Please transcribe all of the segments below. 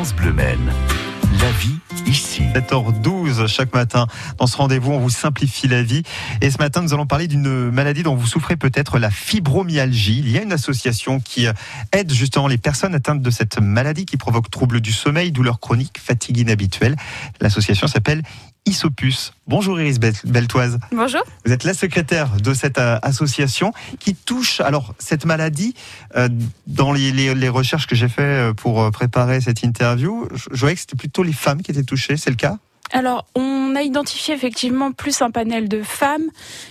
France Bleu Maine. La vie ici. 7h12 chaque matin. Dans ce rendez-vous, on vous simplifie la vie. Et ce matin, nous allons parler d'une maladie dont vous souffrez peut-être, la fibromyalgie. Il y a une association qui aide justement les personnes atteintes de cette maladie qui provoque troubles du sommeil, douleurs chroniques, fatigue inhabituelle. L'association s'appelle Isopus. Bonjour Iris Beltoise. Bonjour. Vous êtes la secrétaire de cette euh, association qui touche alors cette maladie. Euh, dans les, recherches que j'ai fait euh, pour préparer cette interview, je voyais que c'était plutôt les femmes qui étaient touchées. C'est le cas? Alors, on a identifié effectivement plus un panel de femmes,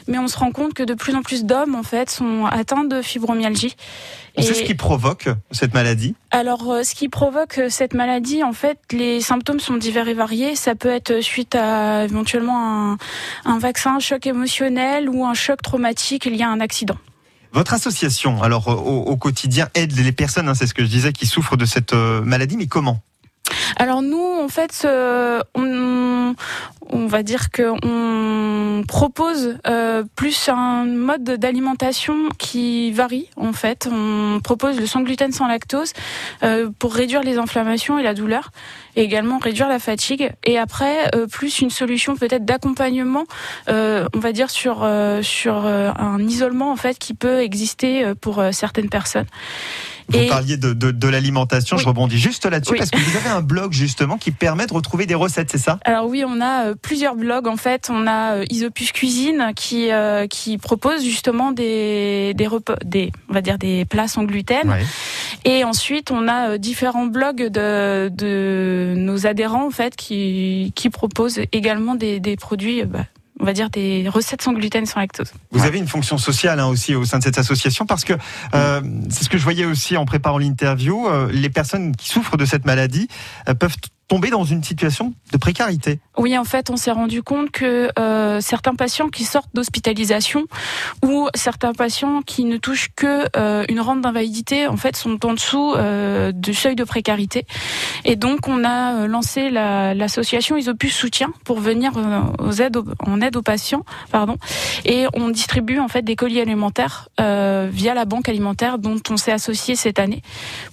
mais on se rend compte que de plus en plus d'hommes, en fait, sont atteints de fibromyalgie. On sait ce qui provoque cette maladie? Alors, euh, ce qui provoque euh, cette maladie, en fait, les symptômes sont divers et variés. Ça peut être suite à éventuellement un, un vaccin, un choc émotionnel ou un choc traumatique lié à un accident. Votre association, alors au, au quotidien, aide les personnes, hein, c'est ce que je disais, qui souffrent de cette euh, maladie, mais comment? Alors nous, en fait, on, on va dire que on propose euh, plus un mode d'alimentation qui varie. En fait, on propose le sans gluten, sans lactose euh, pour réduire les inflammations et la douleur, et également réduire la fatigue. Et après, euh, plus une solution peut-être d'accompagnement, on va dire sur sur un isolement en fait qui peut exister pour certaines personnes. Vous parliez de, de, de l'alimentation, je rebondis juste là-dessus parce que vous avez un blog justement qui permet de retrouver des recettes, c'est ça? Alors oui, on a euh, plusieurs blogs en fait. On a euh, Isopus Cuisine qui euh, qui propose justement des des repas, des on va dire des plats sans gluten. Et ensuite, on a différents blogs de de nos adhérents en fait qui qui proposent également des des produits bah, on va dire des recettes sans gluten, sans lactose. Vous avez une fonction sociale hein, aussi au sein de cette association parce que euh, c'est ce que je voyais aussi en préparant l'interview. Euh, les personnes qui souffrent de cette maladie euh, peuvent tomber dans une situation de précarité. Oui, en fait, on s'est rendu compte que euh, certains patients qui sortent d'hospitalisation ou certains patients qui ne touchent que euh, une rente d'invalidité, en fait, sont en dessous euh, du seuil de précarité. Et donc, on a euh, lancé l'association Isopus Soutien pour venir euh, aux aides en aide aux patients, pardon. Et on distribue en fait des colis alimentaires via la banque alimentaire dont on s'est associé cette année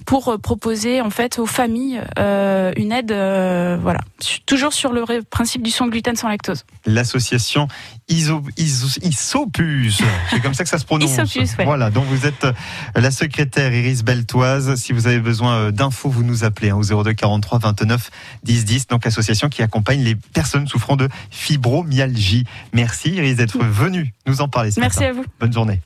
pour proposer en fait aux familles une aide euh, voilà, toujours sur le principe du sans gluten, sans lactose. L'association Iso, Isopus, c'est comme ça que ça se prononce. Isopus, Voilà, donc vous êtes euh, la secrétaire Iris Beltoise. Si vous avez besoin euh, d'infos, vous nous appelez hein, au 02 43 29 10 10. Donc association qui accompagne les personnes souffrant de fibromyalgie. Merci Iris d'être venue nous en parler. Ce Merci à vous. Bonne journée.